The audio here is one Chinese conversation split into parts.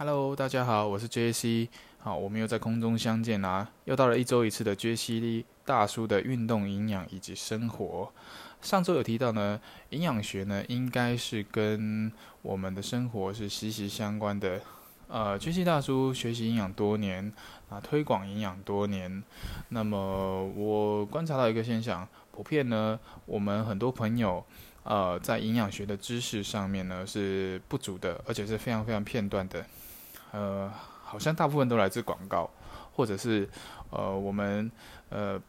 Hello，大家好，我是 JC。好，我们又在空中相见啦，又到了一周一次的 JC 大叔的运动、营养以及生活。上周有提到呢，营养学呢应该是跟我们的生活是息息相关的。呃，JC 大叔学习营养多年啊，推广营养多年。那么我观察到一个现象，普遍呢，我们很多朋友。呃，在营养学的知识上面呢是不足的，而且是非常非常片段的。呃，好像大部分都来自广告，或者是呃我们呃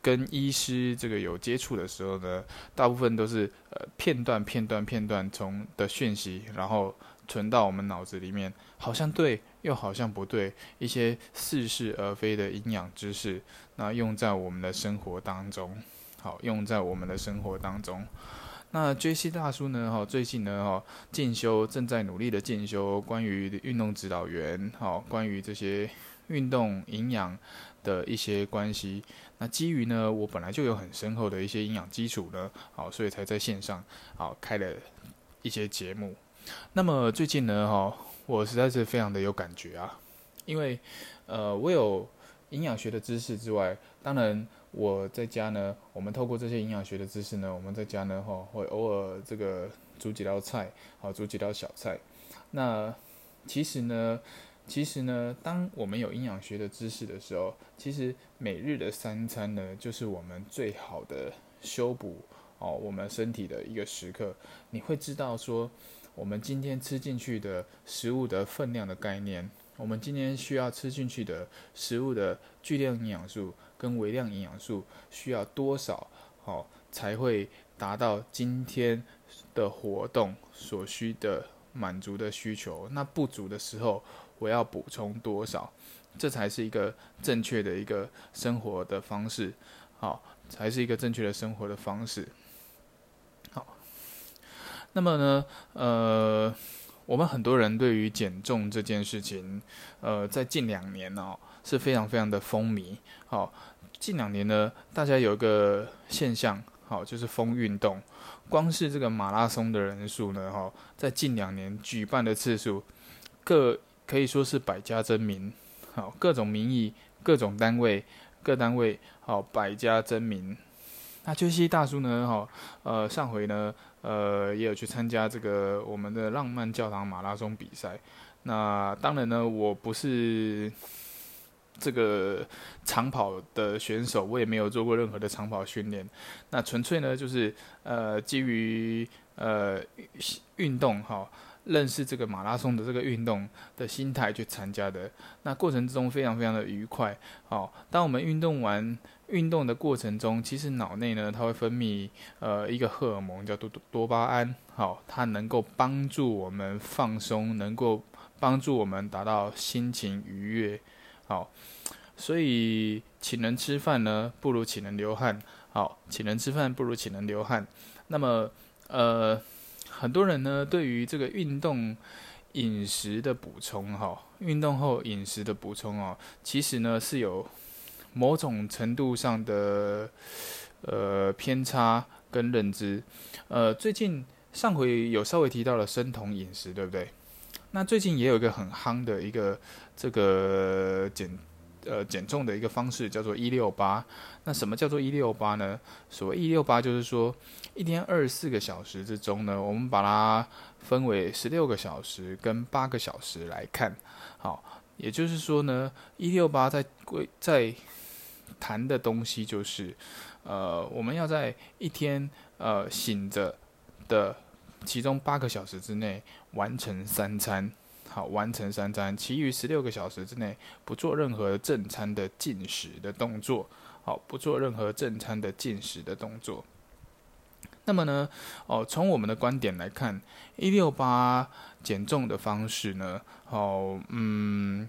跟医师这个有接触的时候呢，大部分都是呃片段片段片段从的讯息，然后存到我们脑子里面，好像对又好像不对，一些似是而非的营养知识，那用在我们的生活当中。好，用在我们的生活当中。那 J.C. 大叔呢？哈，最近呢，哈，进修正在努力的进修关于运动指导员，好，关于这些运动营养的一些关系。那基于呢，我本来就有很深厚的一些营养基础呢，好，所以才在线上好开了一些节目。那么最近呢，哈，我实在是非常的有感觉啊，因为呃，我有营养学的知识之外，当然。我在家呢，我们透过这些营养学的知识呢，我们在家呢，哈，会偶尔这个煮几道菜，好，煮几道小菜。那其实呢，其实呢，当我们有营养学的知识的时候，其实每日的三餐呢，就是我们最好的修补哦，我们身体的一个时刻。你会知道说，我们今天吃进去的食物的分量的概念，我们今天需要吃进去的食物的巨量营养素。跟微量营养素需要多少，好才会达到今天的活动所需的满足的需求？那不足的时候，我要补充多少？这才是一个正确的一个生活的方式，好，才是一个正确的生活的方式。好，那么呢，呃，我们很多人对于减重这件事情，呃，在近两年哦。是非常非常的风靡。好，近两年呢，大家有一个现象，好，就是风运动。光是这个马拉松的人数呢，哈，在近两年举办的次数，各可以说是百家争鸣。好，各种名义、各种单位、各单位，好，百家争鸣。那秋西大叔呢，哈，呃，上回呢，呃，也有去参加这个我们的浪漫教堂马拉松比赛。那当然呢，我不是。这个长跑的选手，我也没有做过任何的长跑训练，那纯粹呢就是呃基于呃运动哈，认识这个马拉松的这个运动的心态去参加的。那过程之中非常非常的愉快。好，当我们运动完运动的过程中，其实脑内呢它会分泌呃一个荷尔蒙叫多多巴胺，好，它能够帮助我们放松，能够帮助我们达到心情愉悦。好，所以请人吃饭呢，不如请人流汗。好，请人吃饭不如请人流汗。那么，呃，很多人呢，对于这个运动饮食的补充，哈，运动后饮食的补充哦，其实呢是有某种程度上的呃偏差跟认知。呃，最近上回有稍微提到了生酮饮食，对不对？那最近也有一个很夯的一个这个减呃减重的一个方式，叫做一六八。那什么叫做一六八呢？所谓一六八，就是说一天二十四个小时之中呢，我们把它分为十六个小时跟八个小时来看。好，也就是说呢，一六八在规在谈的东西就是，呃，我们要在一天呃醒着的。其中八个小时之内完成三餐，好，完成三餐，其余十六个小时之内不做任何正餐的进食的动作，好，不做任何正餐的进食的动作。那么呢，哦，从我们的观点来看，一六八减重的方式呢，好，嗯，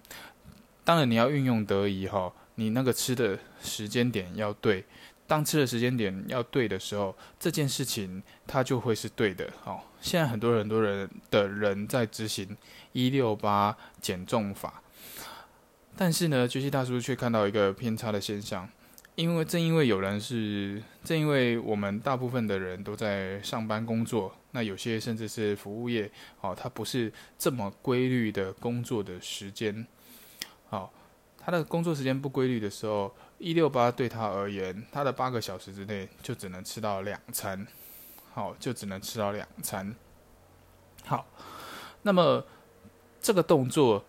当然你要运用得宜哈，你那个吃的时间点要对。当吃的时间点要对的时候，这件事情它就会是对的。好，现在很多人很多人的人在执行一六八减重法，但是呢，杰西大叔却看到一个偏差的现象：因为正因为有人是，正因为我们大部分的人都在上班工作，那有些甚至是服务业，哦，它不是这么规律的工作的时间，好，他的工作时间不规律的时候，一六八对他而言，他的八个小时之内就只能吃到两餐，好，就只能吃到两餐，好，那么这个动作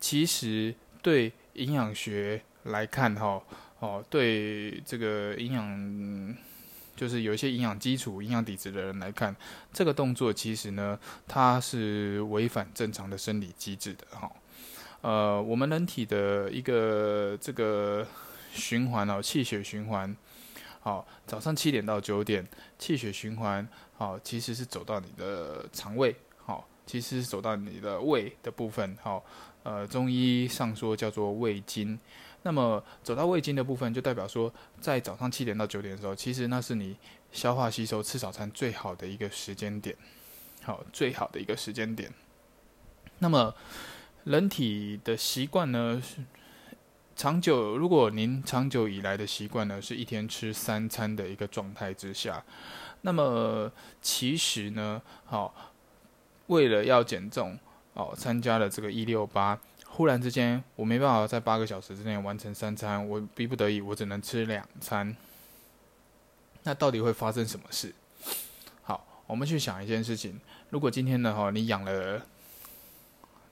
其实对营养学来看，哈。哦，对这个营养，就是有一些营养基础、营养底子的人来看，这个动作其实呢，它是违反正常的生理机制的哈。呃，我们人体的一个这个循环哦，气血循环，好，早上七点到九点，气血循环，好，其实是走到你的肠胃，其实是走到你的胃的部分，好，呃，中医上说叫做胃经。那么走到胃经的部分，就代表说，在早上七点到九点的时候，其实那是你消化吸收、吃早餐最好的一个时间点，好，最好的一个时间点。那么人体的习惯呢，是长久，如果您长久以来的习惯呢，是一天吃三餐的一个状态之下，那么其实呢，好，为了要减重，哦，参加了这个一六八。忽然之间，我没办法在八个小时之内完成三餐，我逼不得已，我只能吃两餐。那到底会发生什么事？好，我们去想一件事情：如果今天呢，哈，你养了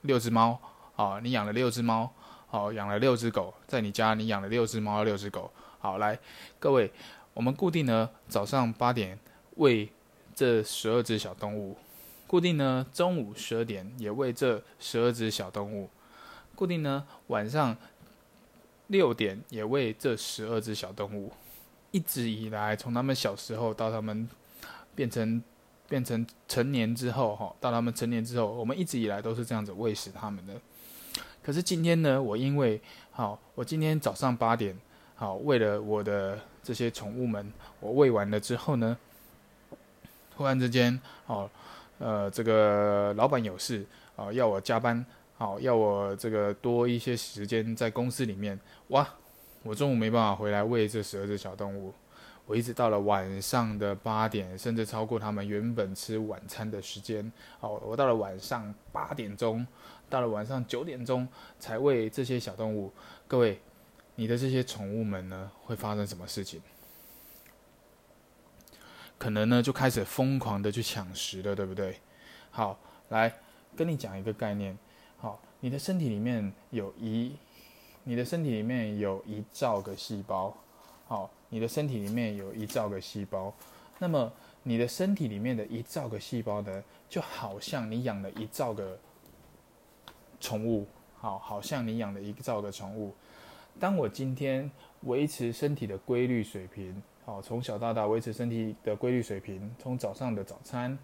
六只猫，好，你养了六只猫，好，养了六只狗，在你家你养了六只猫、六只狗，好，来，各位，我们固定呢早上八点喂这十二只小动物，固定呢中午十二点也喂这十二只小动物。固定呢，晚上六点也喂这十二只小动物。一直以来，从他们小时候到他们变成变成成年之后，哈，到他们成年之后，我们一直以来都是这样子喂食他们的。可是今天呢，我因为好，我今天早上八点好为了我的这些宠物们，我喂完了之后呢，突然之间，哦，呃，这个老板有事啊，要我加班。好，要我这个多一些时间在公司里面哇！我中午没办法回来喂这十二只小动物，我一直到了晚上的八点，甚至超过他们原本吃晚餐的时间。好，我到了晚上八点钟，到了晚上九点钟才喂这些小动物。各位，你的这些宠物们呢，会发生什么事情？可能呢就开始疯狂的去抢食了，对不对？好，来跟你讲一个概念。好，你的身体里面有一，你的身体里面有一兆个细胞。好，你的身体里面有一兆个细胞。那么，你的身体里面的一兆个细胞呢，就好像你养了一兆个宠物。好，好像你养了一兆个宠物。当我今天维持身体的规律水平，好，从小到大维持身体的规律水平，从早上的早餐、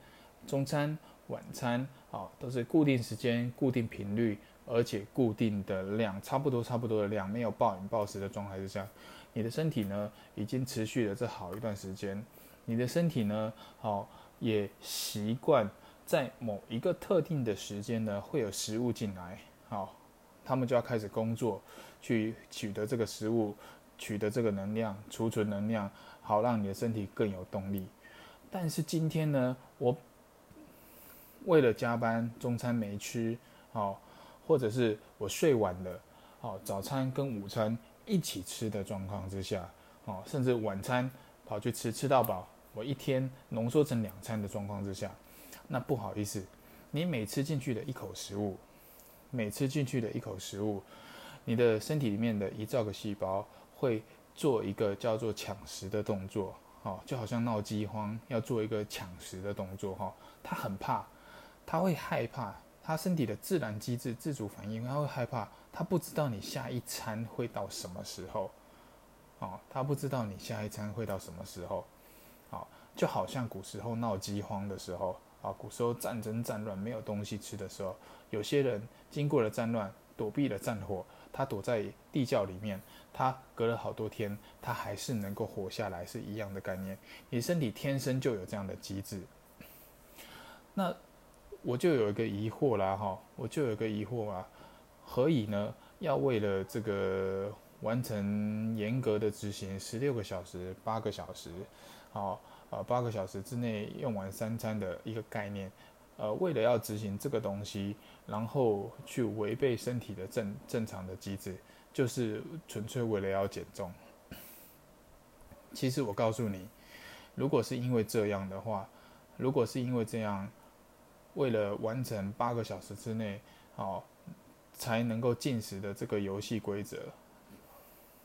中餐、晚餐。好，都是固定时间、固定频率，而且固定的量，差不多差不多的量，没有暴饮暴食的状态之下，你的身体呢，已经持续了这好一段时间，你的身体呢，好也习惯在某一个特定的时间呢，会有食物进来，好，他们就要开始工作，去取得这个食物，取得这个能量，储存能量，好让你的身体更有动力。但是今天呢，我。为了加班，中餐没吃，好，或者是我睡晚了，好，早餐跟午餐一起吃的状况之下，好，甚至晚餐跑去吃吃到饱，我一天浓缩成两餐的状况之下，那不好意思，你每吃进去的一口食物，每吃进去的一口食物，你的身体里面的一兆个细胞会做一个叫做抢食的动作，哦，就好像闹饥荒要做一个抢食的动作，哈，他很怕。他会害怕，他身体的自然机制、自主反应，他会害怕，他不知道你下一餐会到什么时候，哦，他不知道你下一餐会到什么时候，好，就好像古时候闹饥荒的时候，啊，古时候战争战乱没有东西吃的时候，有些人经过了战乱，躲避了战火，他躲在地窖里面，他隔了好多天，他还是能够活下来，是一样的概念。你身体天生就有这样的机制，那。我就有一个疑惑啦，哈，我就有一个疑惑啊，何以呢？要为了这个完成严格的执行十六个小时、八个小时，好，呃，八个小时之内用完三餐的一个概念。呃，为了要执行这个东西，然后去违背身体的正正常的机制，就是纯粹为了要减重。其实我告诉你，如果是因为这样的话，如果是因为这样，为了完成八个小时之内，哦才能够进食的这个游戏规则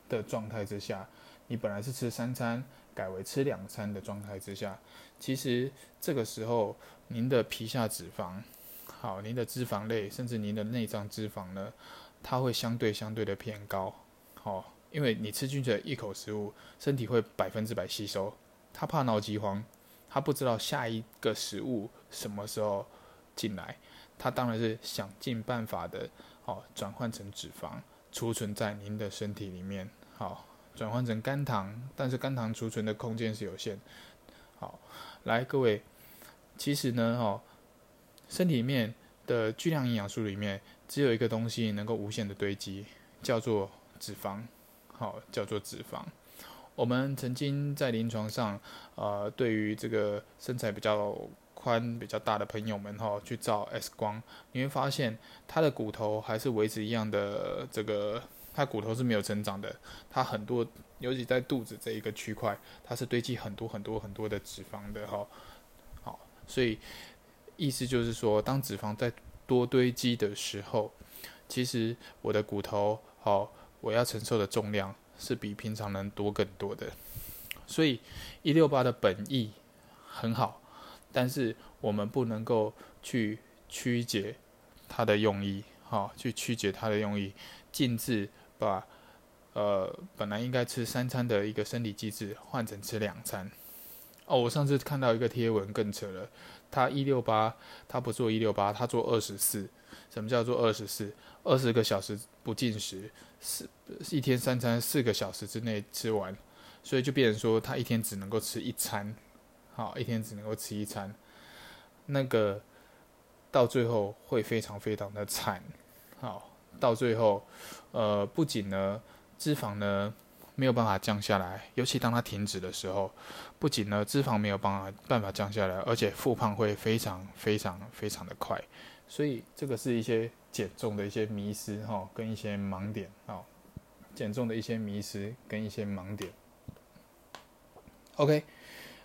的状态之下，你本来是吃三餐，改为吃两餐的状态之下，其实这个时候您的皮下脂肪，好，您的脂肪类，甚至您的内脏脂肪呢，它会相对相对的偏高，好。因为你吃进去一口食物，身体会百分之百吸收。他怕脑饥荒，他不知道下一个食物什么时候进来，他当然是想尽办法的，哦，转换成脂肪，储存在您的身体里面，好，转换成肝糖，但是肝糖储存的空间是有限。好，来各位，其实呢，哦，身体里面的巨量营养素里面，只有一个东西能够无限的堆积，叫做脂肪。好，叫做脂肪。我们曾经在临床上，呃，对于这个身材比较宽、比较大的朋友们，哈，去照 X 光，你会发现他的骨头还是维持一样的，这个它骨头是没有成长的。它很多，尤其在肚子这一个区块，它是堆积很多很多很多的脂肪的，哈。好，所以意思就是说，当脂肪在多堆积的时候，其实我的骨头，好。我要承受的重量是比平常人多更多的，所以一六八的本意很好，但是我们不能够去曲解它的用意，哈，去曲解它的用意，禁止把呃本来应该吃三餐的一个生理机制换成吃两餐。哦，我上次看到一个贴文更扯了，他一六八，他不做一六八，他做二十四。什么叫做二十四？二十个小时不进食，四一天三餐四个小时之内吃完，所以就变成说他一天只能够吃一餐，好，一天只能够吃一餐，那个到最后会非常非常的惨，好，到最后，呃，不仅呢脂肪呢没有办法降下来，尤其当它停止的时候，不仅呢脂肪没有办法办法降下来，而且复胖会非常非常非常的快。所以这个是一些减重的一些迷失哈，跟一些盲点哈，减重的一些迷失跟一些盲点。OK，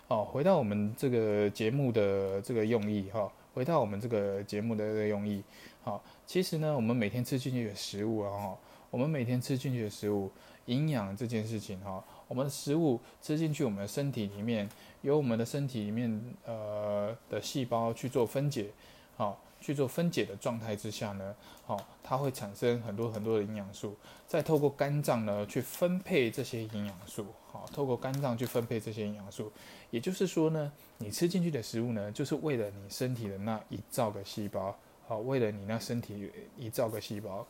哦，回到我们这个节目的这个用意哈，回到我们这个节目的这个用意，好，其实呢，我们每天吃进去的食物啊哈，我们每天吃进去的食物，营养这件事情哈，我们的食物吃进去，我们的身体里面，由我们的身体里面呃的细胞去做分解，好。去做分解的状态之下呢，好，它会产生很多很多的营养素，再透过肝脏呢去分配这些营养素，好，透过肝脏去分配这些营养素，也就是说呢，你吃进去的食物呢，就是为了你身体的那一兆个细胞，好，为了你那身体一兆个细胞。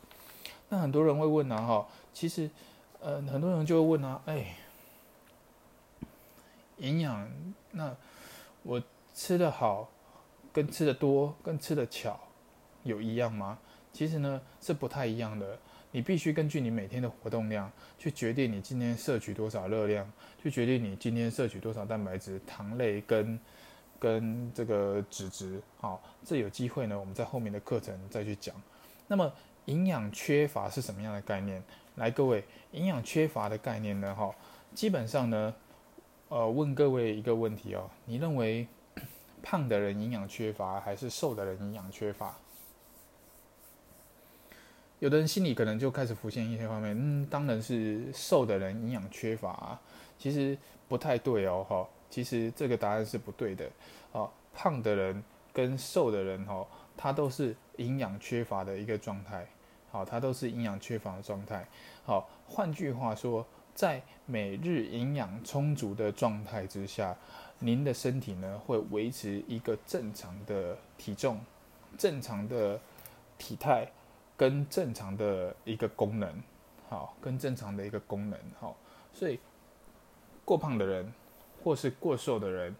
那很多人会问啊，哈，其实，呃，很多人就会问啊，哎，营养，那我吃的好。跟吃的多跟吃的巧有一样吗？其实呢是不太一样的。你必须根据你每天的活动量去决定你今天摄取多少热量，去决定你今天摄取多少蛋白质、糖类跟跟这个脂质。好，这有机会呢，我们在后面的课程再去讲。那么营养缺乏是什么样的概念？来，各位，营养缺乏的概念呢？哈，基本上呢，呃，问各位一个问题哦，你认为？胖的人营养缺乏，还是瘦的人营养缺乏？有的人心里可能就开始浮现一些画面，嗯，当然是瘦的人营养缺乏。其实不太对哦，哈，其实这个答案是不对的。哦，胖的人跟瘦的人，哈，他都是营养缺乏的一个状态。好，他都是营养缺乏的状态。好，换句话说，在每日营养充足的状态之下。您的身体呢会维持一个正常的体重、正常的体态跟正常的一个功能，好，跟正常的一个功能，好，所以过胖的人或是过瘦的人，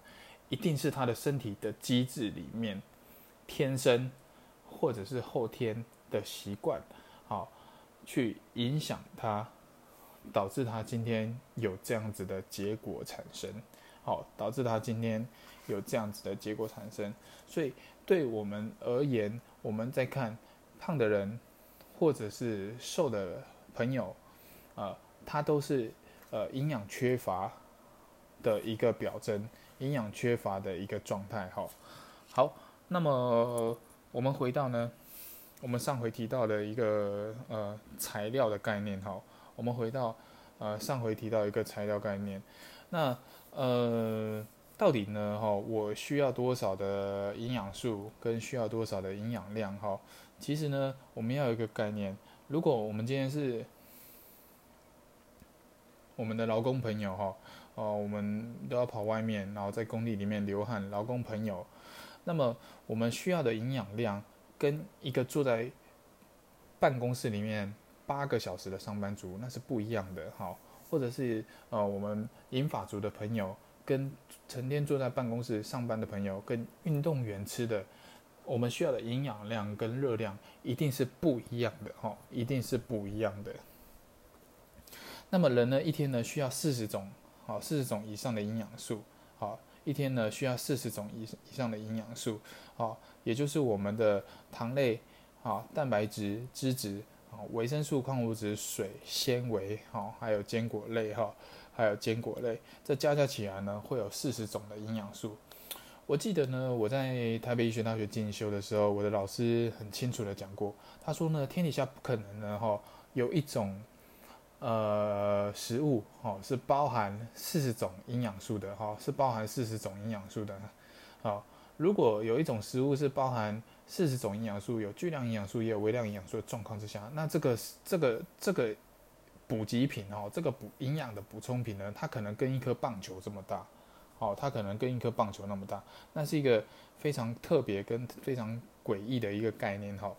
一定是他的身体的机制里面天生或者是后天的习惯，好，去影响他导致他今天有这样子的结果产生，好，导致他今天有这样子的结果产生。所以对我们而言，我们在看胖的人或者是瘦的朋友，呃，他都是呃营养缺乏的一个表征，营养缺乏的一个状态。哈，好，那么我们回到呢，我们上回提到的一个呃材料的概念。哈。我们回到，呃，上回提到一个材料概念，那呃，到底呢，哈，我需要多少的营养素跟需要多少的营养量，哈，其实呢，我们要有一个概念，如果我们今天是我们的劳工朋友，哈，哦，我们都要跑外面，然后在工地里面流汗，劳工朋友，那么我们需要的营养量跟一个坐在办公室里面。八个小时的上班族那是不一样的，哈，或者是呃我们银发族的朋友，跟成天坐在办公室上班的朋友，跟运动员吃的，我们需要的营养量跟热量一定是不一样的，哈，一定是不一样的。那么人呢，一天呢需要四十种，好，四十种以上的营养素，好，一天呢需要四十种以以上的营养素，好，也就是我们的糖类，好，蛋白质、脂质。维生素、矿物质、水、纤维，哈，还有坚果类，哈，还有坚果类，这加加起来呢，会有四十种的营养素。我记得呢，我在台北医学大学进修的时候，我的老师很清楚的讲过，他说呢，天底下不可能呢，哈，有一种呃食物，哈，是包含四十种营养素的，哈，是包含四十种营养素的，好，如果有一种食物是包含四十种营养素，有巨量营养素也有微量营养素的状况之下，那这个这个这个补给品哦，这个补营养的补充品呢，它可能跟一颗棒球这么大，哦，它可能跟一颗棒球那么大，那是一个非常特别跟非常诡异的一个概念哈。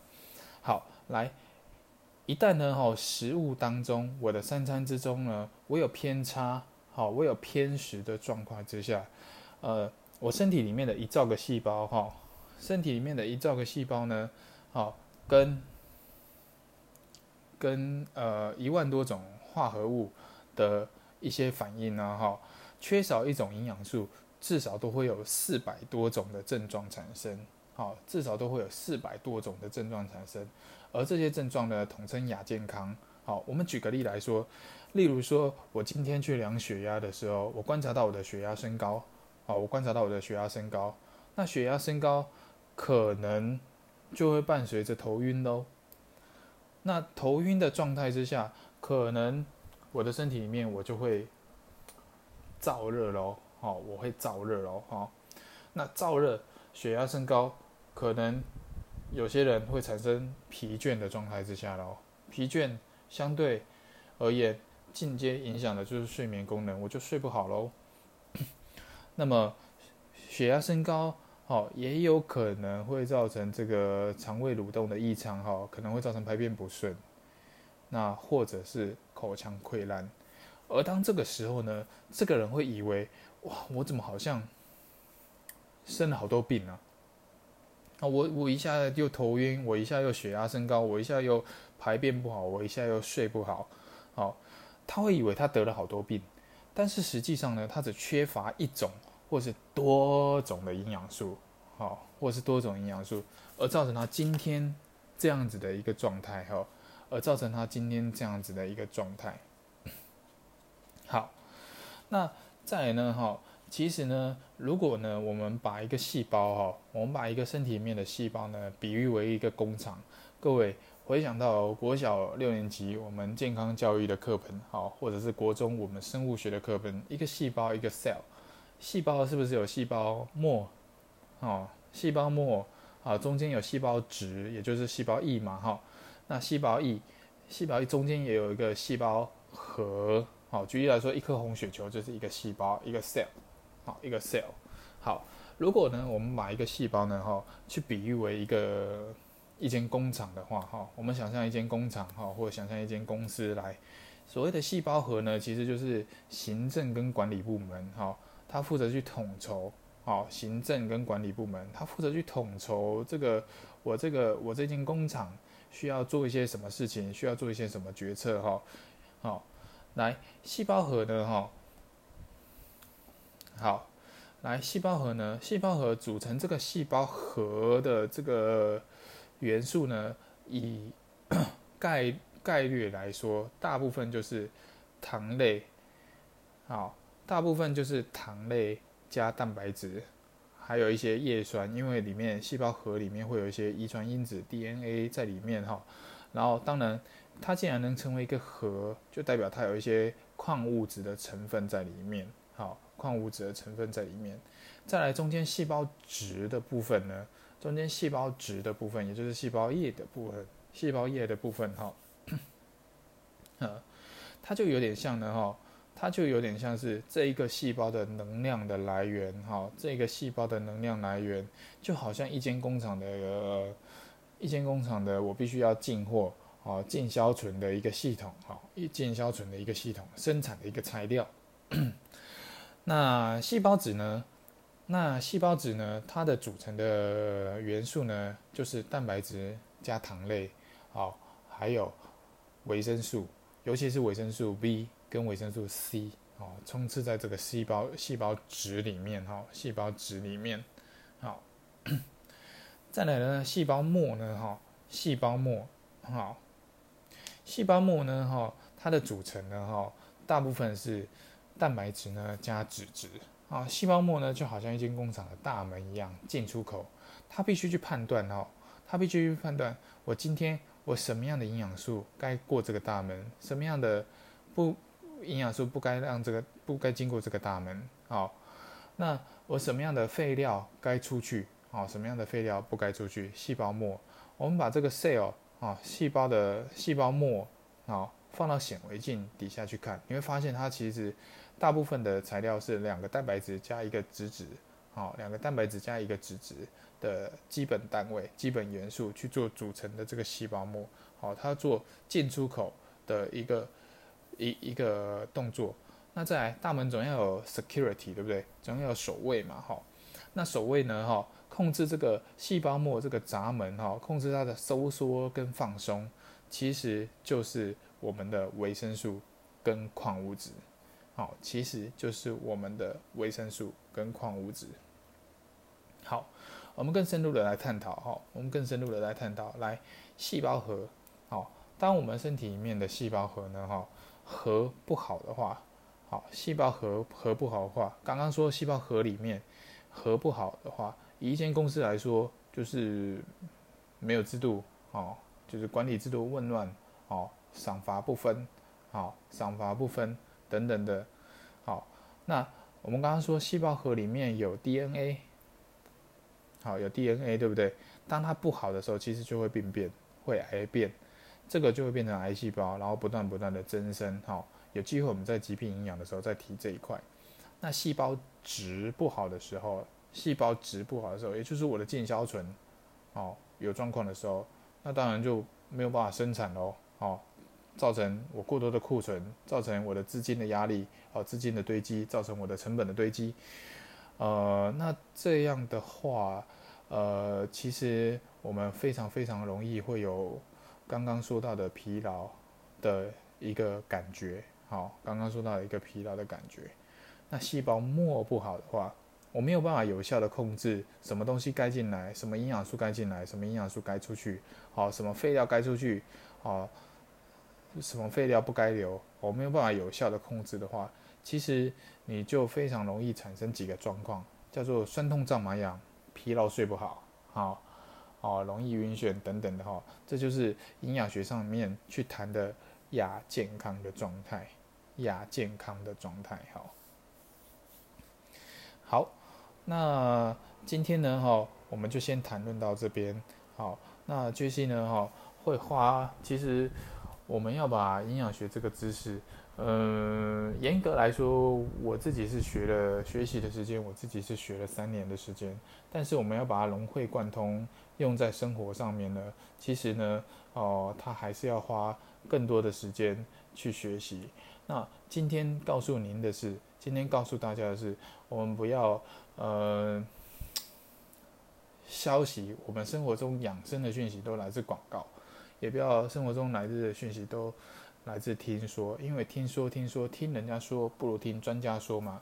好，来，一旦呢哈食物当中，我的三餐之中呢，我有偏差，好，我有偏食的状况之下，呃，我身体里面的一兆个细胞哈。身体里面的一兆个细胞呢，好，跟跟呃一万多种化合物的一些反应呢，哈，缺少一种营养素，至少都会有四百多种的症状产生，好，至少都会有四百多种的症状产生，而这些症状呢，统称亚健康。好，我们举个例来说，例如说我今天去量血压的时候，我观察到我的血压升高，好，我观察到我的血压升高，那血压升高。可能就会伴随着头晕喽。那头晕的状态之下，可能我的身体里面我就会燥热喽，好，我会燥热喽，好。那燥热，血压升高，可能有些人会产生疲倦的状态之下喽。疲倦相对而言，间接影响的就是睡眠功能，我就睡不好喽。那么血压升高。哦，也有可能会造成这个肠胃蠕动的异常，哈，可能会造成排便不顺，那或者是口腔溃烂。而当这个时候呢，这个人会以为，哇，我怎么好像生了好多病啊？啊，我我一下又头晕，我一下又血压升高，我一下又排便不好，我一下又睡不好，好，他会以为他得了好多病，但是实际上呢，他只缺乏一种。或是多种的营养素，好，或是多种营养素，而造成他今天这样子的一个状态，哈，而造成他今天这样子的一个状态。好，那再来呢，哈，其实呢，如果呢，我们把一个细胞，哈，我们把一个身体里面的细胞呢，比喻为一个工厂，各位回想到国小六年级我们健康教育的课本，好，或者是国中我们生物学的课本，一个细胞，一个 cell。细胞是不是有细胞膜？哦，细胞膜啊，中间有细胞质，也就是细胞液嘛，哈。那细胞液，细胞液中间也有一个细胞核。好，举例来说，一颗红血球就是一个细胞，一个 cell，好，一个 cell。好，如果呢，我们把一个细胞呢，哈，去比喻为一个一间工厂的话，哈，我们想象一间工厂，哈，或者想象一间公司来，所谓的细胞核呢，其实就是行政跟管理部门，哈。他负责去统筹，好，行政跟管理部门，他负责去统筹这个，我这个我这间工厂需要做一些什么事情，需要做一些什么决策，哈，好，来，细胞核呢？哈，好，来，细胞核呢？细胞核组成这个细胞核的这个元素呢，以 概概率来说，大部分就是糖类，好，大部分就是糖类加蛋白质，还有一些叶酸，因为里面细胞核里面会有一些遗传因子 DNA 在里面哈。然后，当然，它既然能成为一个核，就代表它有一些矿物质的成分在里面。好，矿物质的成分在里面。再来，中间细胞质的部分呢？中间细胞质的部分，也就是细胞液的部分。细胞液的部分，哈，呃，它就有点像呢，哈，它就有点像是这一个细胞的能量的来源，哈，这个细胞的能量来源，就好像一间工厂的。呃一间工厂的，我必须要进货，哦，进销存的一个系统，哈，一进销存的一个系统，生产的一个材料。那细胞质呢？那细胞质呢？它的组成的元素呢，就是蛋白质加糖类，好，还有维生素，尤其是维生素 B 跟维生素 C，哦，充斥在这个细胞细胞质里面，哈，细胞质里面，好。再来呢，细胞膜呢，哈，细胞膜，哈，细胞膜呢，哈，它的组成呢，哈，大部分是蛋白质呢加脂质，啊，细胞膜呢就好像一间工厂的大门一样，进出口，它必须去判断，哈，它必须去判断，我今天我什么样的营养素该过这个大门，什么样的不营养素不该让这个不该经过这个大门，好，那我什么样的废料该出去？啊，什么样的废料不该出去？细胞膜，我们把这个 cell 啊，细胞的细胞膜啊，放到显微镜底下去看，你会发现它其实大部分的材料是两个蛋白质加一个脂质，好，两个蛋白质加一个脂质的基本单位、基本元素去做组成的这个细胞膜，好，它做进出口的一个一一个动作。那在大门总要有 security，对不对？总要有守卫嘛，哈。那守卫呢，哈？控制这个细胞膜这个闸门哈，控制它的收缩跟放松，其实就是我们的维生素跟矿物质，好，其实就是我们的维生素跟矿物质。好，我们更深入的来探讨哈，我们更深入的来探讨，来细胞核，好，当我们身体里面的细胞核呢哈，核不好的话，好，细胞核核不好的话，刚刚说细胞核里面核不好的话。以一间公司来说，就是没有制度，哦，就是管理制度混乱，哦，赏罚不分，好，赏罚不分等等的，好，那我们刚刚说细胞核里面有 DNA，好，有 DNA 对不对？当它不好的时候，其实就会病变，会癌变，这个就会变成癌细胞，然后不断不断的增生，好，有机会我们在疾病营养的时候再提这一块。那细胞质不好的时候。细胞质不好的时候，也就是我的进销存，哦，有状况的时候，那当然就没有办法生产喽，哦，造成我过多的库存，造成我的资金的压力，哦，资金的堆积，造成我的成本的堆积，呃，那这样的话，呃，其实我们非常非常容易会有刚刚说到的疲劳的一个感觉，好，刚刚说到一个疲劳的感觉，那细胞膜不好的话。我没有办法有效的控制什么东西该进来，什么营养素该进来，什么营养素该出去，好，什么废料该出去，好，什么废料不该留。我没有办法有效的控制的话，其实你就非常容易产生几个状况，叫做酸痛、胀、麻、痒、疲劳、睡不好，好，哦，容易晕眩等等的哈，这就是营养学上面去谈的亚健康的状态，亚健康的状态，好，好。那今天呢，哈，我们就先谈论到这边。好，那杰西呢，哈，会花。其实我们要把营养学这个知识，嗯，严格来说，我自己是学了学习的时间，我自己是学了三年的时间。但是我们要把它融会贯通，用在生活上面呢，其实呢，哦，它还是要花更多的时间去学习。那今天告诉您的是，今天告诉大家的是，我们不要。呃，消息，我们生活中养生的讯息都来自广告，也不要生活中来自的讯息都来自听说，因为听说听说听人家说不如听专家说嘛。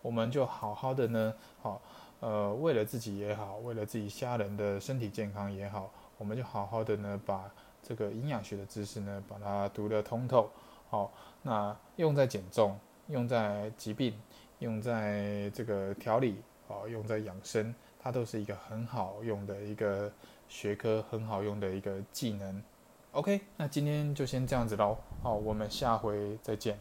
我们就好好的呢，好，呃，为了自己也好，为了自己家人的身体健康也好，我们就好好的呢，把这个营养学的知识呢，把它读得通透。好，那用在减重，用在疾病，用在这个调理，哦，用在养生，它都是一个很好用的一个学科，很好用的一个技能。OK，那今天就先这样子喽。好，我们下回再见。